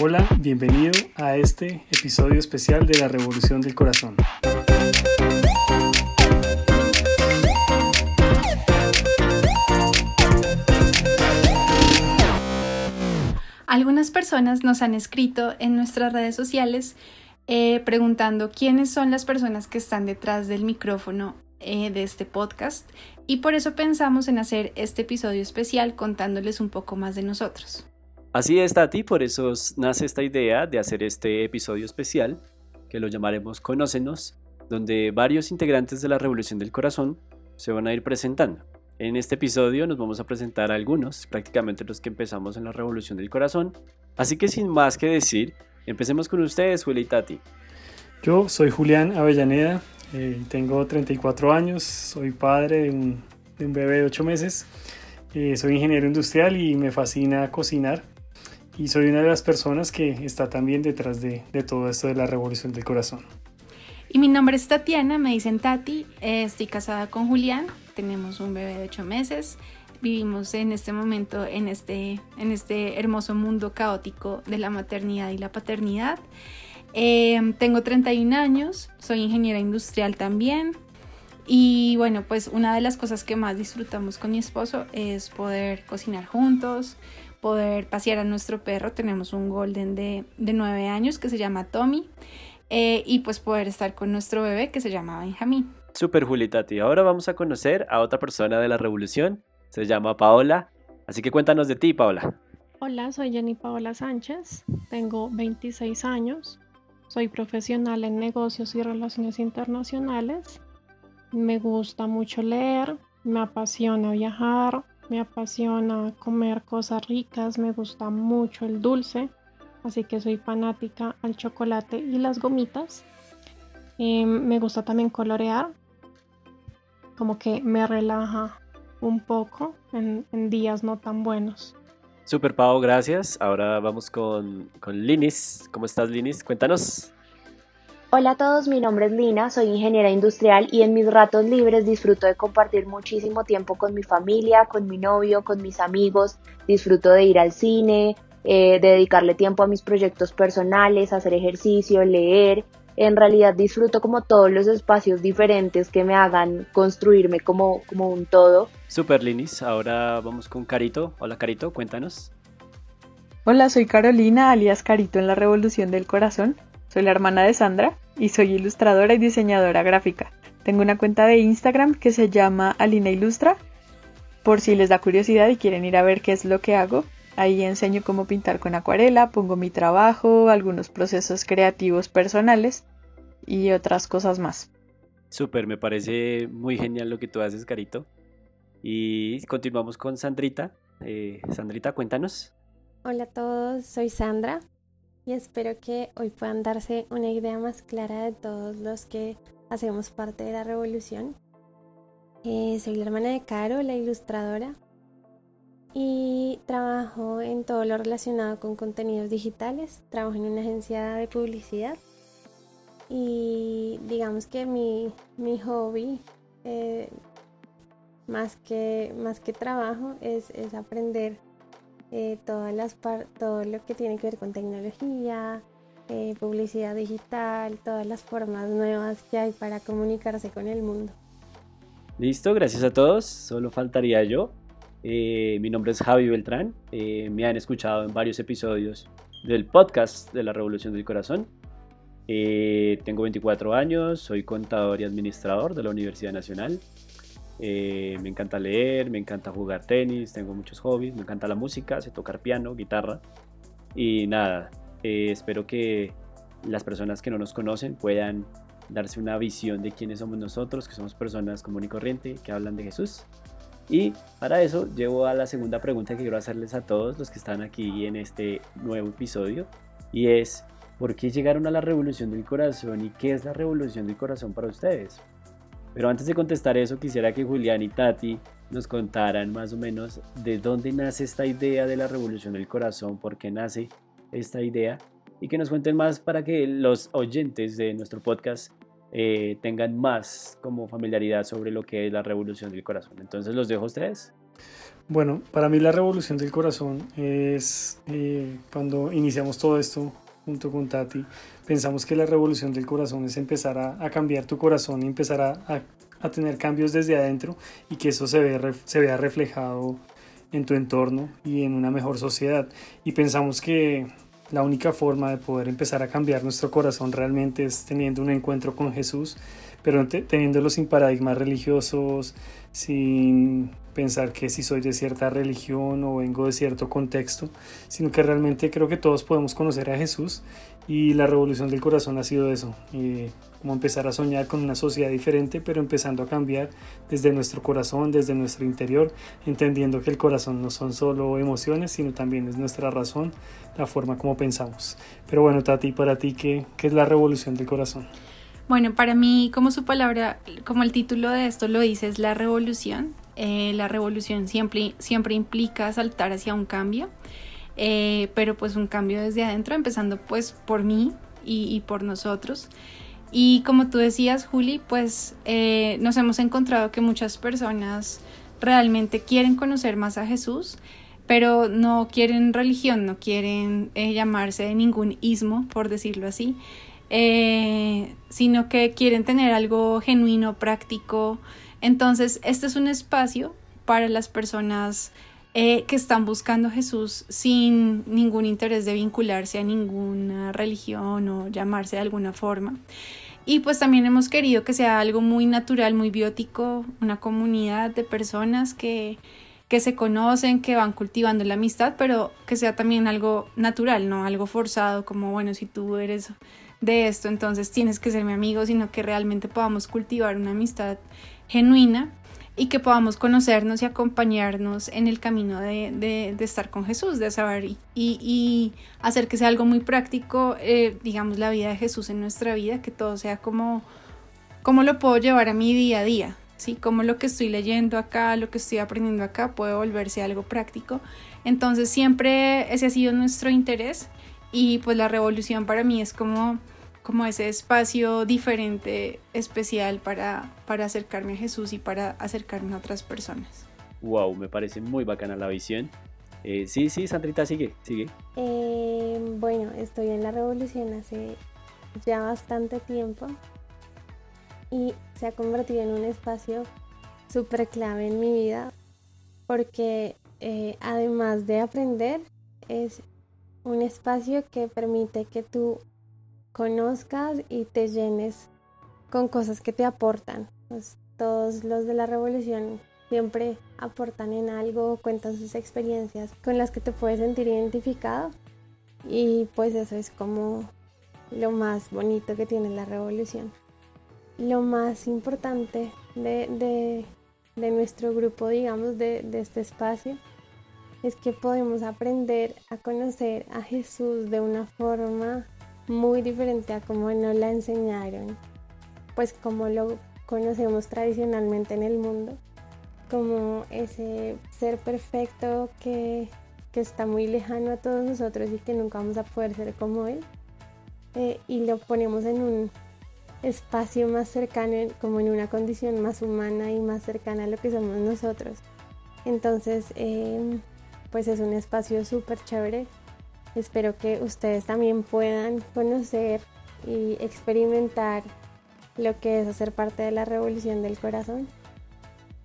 Hola, bienvenido a este episodio especial de la Revolución del Corazón. Algunas personas nos han escrito en nuestras redes sociales eh, preguntando quiénes son las personas que están detrás del micrófono eh, de este podcast y por eso pensamos en hacer este episodio especial contándoles un poco más de nosotros. Así es, Tati, por eso nace esta idea de hacer este episodio especial que lo llamaremos Conócenos, donde varios integrantes de la Revolución del Corazón se van a ir presentando. En este episodio nos vamos a presentar a algunos, prácticamente los que empezamos en la Revolución del Corazón. Así que sin más que decir, empecemos con ustedes, Juli y Tati. Yo soy Julián Avellaneda, eh, tengo 34 años, soy padre de un, bebé de 8 meses, eh, soy ingeniero industrial y me fascina cocinar. Y soy una de las personas que está también detrás de, de todo esto de la Revolución del Corazón. Y mi nombre es Tatiana, me dicen Tati, estoy casada con Julián, tenemos un bebé de 8 meses, vivimos en este momento en este, en este hermoso mundo caótico de la maternidad y la paternidad. Eh, tengo 31 años, soy ingeniera industrial también. Y bueno, pues una de las cosas que más disfrutamos con mi esposo es poder cocinar juntos, poder pasear a nuestro perro. Tenemos un golden de, de 9 años que se llama Tommy. Eh, y pues poder estar con nuestro bebé que se llama Benjamín. Super Julitati, ahora vamos a conocer a otra persona de la revolución, se llama Paola, así que cuéntanos de ti, Paola. Hola, soy Jenny Paola Sánchez, tengo 26 años, soy profesional en negocios y relaciones internacionales, me gusta mucho leer, me apasiona viajar, me apasiona comer cosas ricas, me gusta mucho el dulce, así que soy fanática al chocolate y las gomitas. Em, me gusta también colorear, como que me relaja un poco en, días no tan buenos. Super Pau, gracias. Ahora vamos con, con Linis. ¿Cómo estás, Linis? Cuéntanos. Hola a todos, mi nombre es Lina, soy ingeniera industrial y en mis ratos libres disfruto de compartir muchísimo tiempo con mi familia, con mi novio, con mis amigos, disfruto de ir al cine, eh, dedicarle tiempo a mis proyectos personales, hacer ejercicio, leer. En realidad disfruto como todos los espacios diferentes que me hagan construirme como, como un todo. Super Linis, ahora vamos con Carito. Hola Carito, cuéntanos. Hola, soy Carolina, alias Carito en la Revolución del Corazón. Soy la hermana de Sandra y soy ilustradora y diseñadora gráfica. Tengo una cuenta de Instagram que se llama Alina Ilustra. Por si les da curiosidad y quieren ir a ver qué es lo que hago, Ahí enseño cómo pintar con acuarela, pongo mi trabajo, algunos procesos creativos personales y otras cosas más. Súper, me parece muy genial lo que tú haces, Carito. Y continuamos con Sandrita. Eh, Sandrita, cuéntanos. Hola a todos, soy Sandra y espero que hoy puedan darse una idea más clara de todos los que hacemos parte de la revolución. Eh, soy la hermana de Caro, la ilustradora, y trabajo en todo lo relacionado con contenidos digitales. Trabajo en una agencia de publicidad y digamos que mi, mi hobby, eh, más, que, más que trabajo, es, es aprender eh, todas las todo lo que tiene que ver con tecnología, eh, publicidad digital, todas las formas nuevas que hay para comunicarse con el mundo. Listo, gracias a todos. Solo faltaría yo. Eh, mi nombre es Javi Beltrán. Eh, me han escuchado en varios episodios del podcast de la Revolución del Corazón. Eh, tengo 24 años, soy contador y administrador de la Universidad Nacional. Me encanta leer, me encanta jugar tenis, tengo muchos hobbies, me encanta la música, sé tocar piano, guitarra. Y nada, espero que las personas que no nos conocen puedan darse una visión de quiénes somos nosotros, que somos personas común y corriente, que hablan de Jesús y para eso llevo a la segunda pregunta que quiero hacerles a todos los que están aquí en este nuevo episodio y es ¿por qué llegaron a la revolución del corazón y qué es la revolución del corazón para ustedes? Pero antes de contestar eso quisiera que Julián y Tati nos contaran más o menos de dónde nace esta idea de la revolución del corazón, por qué nace esta idea y que nos cuenten más para que los oyentes de nuestro podcast eh, tengan más como familiaridad sobre lo que es la revolución del corazón. Entonces los dejo a ustedes. Bueno, para mí la revolución del corazón es eh, cuando iniciamos todo esto junto con Tati, pensamos que la revolución del corazón es empezar a, cambiar tu corazón y empezar a, a, tener cambios desde adentro y que eso se, ve, se vea reflejado en tu entorno y en una mejor sociedad. Y pensamos que la única forma de poder empezar a cambiar nuestro corazón realmente es teniendo un encuentro con Jesús, pero teniéndolo sin paradigmas religiosos, sin pensar que si soy de cierta religión o vengo de cierto contexto, sino que realmente creo que todos podemos conocer a Jesús y la revolución del corazón ha sido eso, eh, como empezar a soñar con una sociedad diferente, pero empezando a cambiar desde nuestro corazón, desde nuestro interior, entendiendo que el corazón no son solo emociones, sino también es nuestra razón, la forma como pensamos. Pero bueno, Tati, para ti, ¿qué, qué es la revolución del corazón? Bueno, para mí, como su palabra, como el título de esto lo dice, es la revolución. Eh, la revolución siempre, siempre implica saltar hacia un cambio, eh, pero pues un cambio desde adentro, empezando pues por mí y, por nosotros. Y como tú decías, Juli, pues eh, nos hemos encontrado que muchas personas realmente quieren conocer más a Jesús, pero no quieren religión, no quieren llamarse de ningún ismo, por decirlo así. Sino que quieren tener algo genuino, práctico. Entonces, este es un espacio para las personas eh, que están buscando a Jesús sin ningún interés de vincularse a ninguna religión o llamarse de alguna forma. Y pues también hemos querido que sea algo muy natural, muy biótico, una comunidad de personas que, que se conocen, que van cultivando la amistad, pero que sea también algo natural, no algo forzado, como bueno, si tú eres de esto, entonces tienes que ser mi amigo, sino que realmente podamos cultivar una amistad genuina y que podamos conocernos y acompañarnos en el camino de, estar con Jesús, de saber y, y, hacer que sea algo muy práctico, eh, digamos, la vida de Jesús en nuestra vida, que todo sea como, como lo puedo llevar a mi día a día, ¿sí? Como lo que estoy leyendo acá, lo que estoy aprendiendo acá puede volverse algo práctico. Entonces siempre ese ha sido nuestro interés y pues la revolución para mí es como como ese espacio diferente, especial para, para acercarme a Jesús y para acercarme a otras personas. Wow, me parece muy bacana la visión. Eh, sí, sí, Sandrita, sigue, sigue. Eh, bueno, estoy en la revolución hace ya bastante tiempo y se ha convertido en un espacio súper clave en mi vida porque eh, además de aprender es un espacio que permite que tú conozcas y te llenes con cosas que te aportan. Pues, todos los de la revolución siempre aportan en algo, cuentan sus experiencias con las que te puedes sentir identificado y pues eso es como lo más bonito que tiene la revolución. Lo más importante de, nuestro grupo, digamos, de, de este espacio, es que podemos aprender a conocer a Jesús de una forma muy diferente a como nos la enseñaron, pues como lo conocemos tradicionalmente en el mundo, como ese ser perfecto que, está muy lejano a todos nosotros y que nunca vamos a poder ser como él, eh, y lo ponemos en un espacio más cercano, como en una condición más humana y más cercana a lo que somos nosotros. Entonces, eh, pues es un espacio súper chévere Espero que ustedes también puedan conocer y experimentar lo que es hacer parte de la revolución del corazón.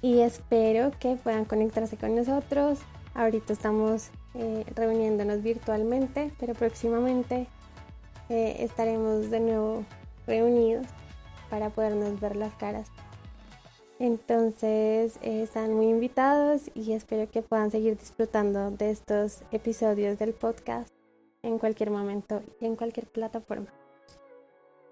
Y espero que puedan conectarse con nosotros. Ahorita estamos eh, reuniéndonos virtualmente, pero próximamente eh, estaremos de nuevo reunidos para podernos ver las caras. Entonces eh, están muy invitados y espero que puedan seguir disfrutando de estos episodios del podcast en cualquier momento y en cualquier plataforma.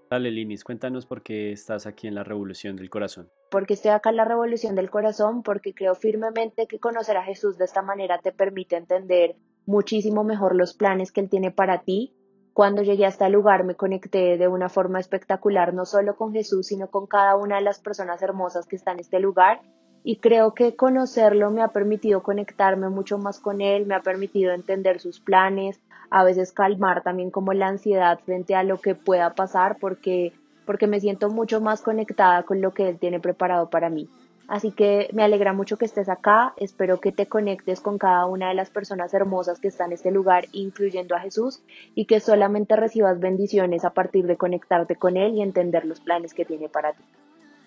Dale, Linis, cuéntanos por qué estás aquí en la Revolución del Corazón. Porque estoy acá en la Revolución del Corazón, porque creo firmemente que conocer a Jesús de esta manera te permite entender muchísimo mejor los planes que Él tiene para ti. Cuando llegué a este lugar me conecté de una forma espectacular, no solo con Jesús, sino con cada una de las personas hermosas que están en este lugar. Y creo que conocerlo me ha permitido conectarme mucho más con Él, me ha permitido entender sus planes, a veces calmar también como la ansiedad frente a lo que pueda pasar porque, porque me siento mucho más conectada con lo que Él tiene preparado para mí. Así que me alegra mucho que estés acá, espero que te conectes con cada una de las personas hermosas que están en este lugar, incluyendo a Jesús, y que solamente recibas bendiciones a partir de conectarte con Él y entender los planes que tiene para ti.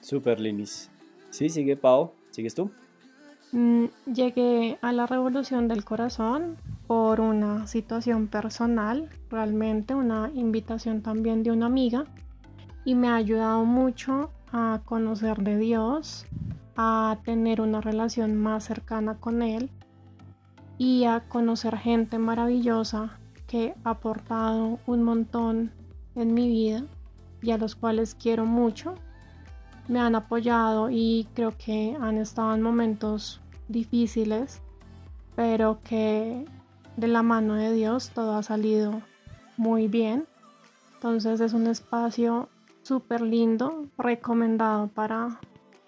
Super, Linis. Sí, sigue Pau, ¿sigues tú? Mm, llegué a la revolución del corazón por una situación personal, realmente una invitación también de una amiga, y me ha ayudado mucho a conocer de Dios, a tener una relación más cercana con Él y a conocer gente maravillosa que ha aportado un montón en mi vida y a los cuales quiero mucho. Me han apoyado y creo que han estado en momentos difíciles, pero que de la mano de Dios todo ha salido muy bien. Entonces es un espacio súper lindo, recomendado para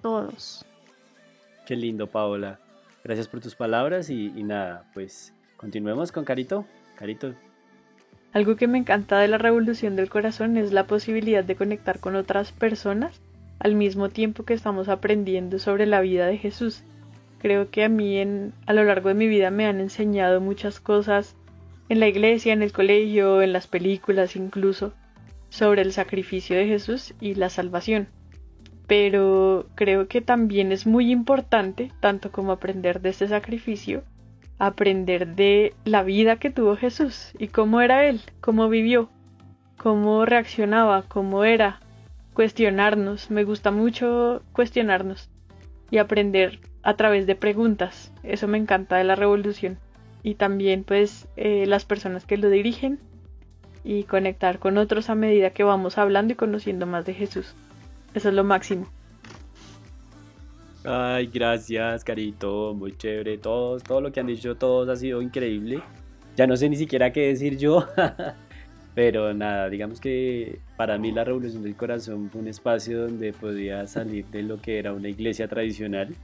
todos. Qué lindo, Paola. Gracias por tus palabras y, nada, pues continuemos con Carito. Carito. Algo que me encanta de la revolución del corazón es la posibilidad de conectar con otras personas al mismo tiempo que estamos aprendiendo sobre la vida de Jesús. Creo que a mí en, a lo largo de mi vida me han enseñado muchas cosas en la iglesia, en el colegio, en las películas incluso, sobre el sacrificio de Jesús y la salvación. Pero creo que también es muy importante, tanto como aprender de este sacrificio, aprender de la vida que tuvo Jesús y cómo era Él, cómo vivió, cómo reaccionaba, cómo era, cuestionarnos, me gusta mucho cuestionarnos y aprender a través de preguntas, eso me encanta de la revolución y también pues eh, las personas que lo dirigen y conectar con otros a medida que vamos hablando y conociendo más de Jesús. Eso es lo máximo. Ay, gracias, Carito, muy chévere. Todos, todo lo que han dicho, todos ha sido increíble. Ya no sé ni siquiera qué decir yo. Pero nada, digamos que para mí la Revolución del Corazón fue un espacio donde podía salir de lo que era una iglesia tradicional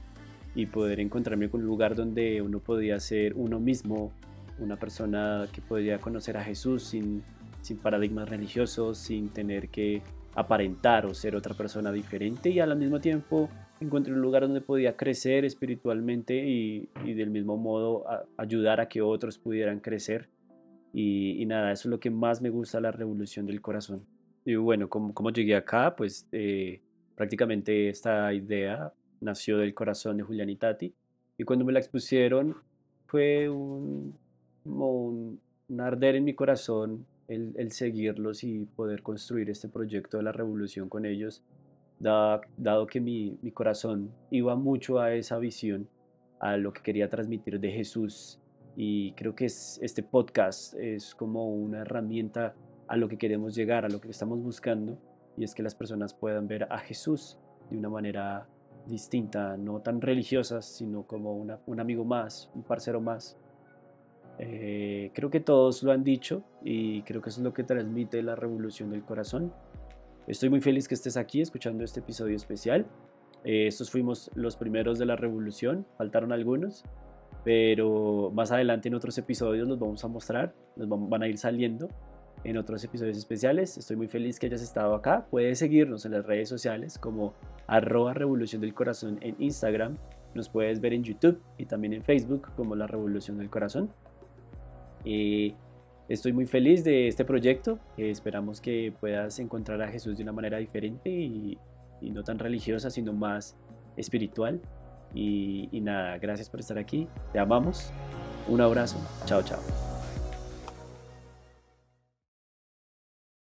y poder encontrarme con un lugar donde uno podía ser uno mismo, una persona que podía conocer a Jesús sin, sin paradigmas religiosos, sin tener que aparentar o ser otra persona diferente y al mismo tiempo encontré un lugar donde podía crecer espiritualmente y, del mismo modo ayudar a que otros pudieran crecer. Y, nada, eso es lo que más me gusta la revolución del corazón. Y bueno, como, llegué acá, pues eh, prácticamente esta idea nació del corazón de Julián y Tati. Y cuando me la expusieron fue un, un arder en mi corazón el, seguirlos y poder construir este proyecto de la revolución con ellos, dado, que mi, corazón iba mucho a esa visión, a lo que quería transmitir de Jesús. Y creo que es, este podcast es como una herramienta a lo que queremos llegar, a lo que estamos buscando, y es que las personas puedan ver a Jesús de una manera distinta, no tan religiosa, sino como un amigo más, un parcero más, eh, creo que todos lo han dicho y creo que eso es lo que transmite la revolución del corazón. Estoy muy feliz que estés aquí escuchando este episodio especial. Eh, estos fuimos los primeros de la revolución, faltaron algunos, pero más adelante en otros episodios los vamos a mostrar, los van a ir saliendo en otros episodios especiales. Estoy muy feliz que hayas estado acá. Puedes seguirnos en las redes sociales como arroba revolución del corazón en Instagram. Nos puedes ver en YouTube y también en Facebook como la revolución del corazón. Eh, estoy muy feliz de este proyecto. esperamos que puedas encontrar a Jesús de una manera diferente y, no tan religiosa, sino más espiritual. y nada, gracias por estar aquí. Te amamos. Un abrazo. Chao, chao.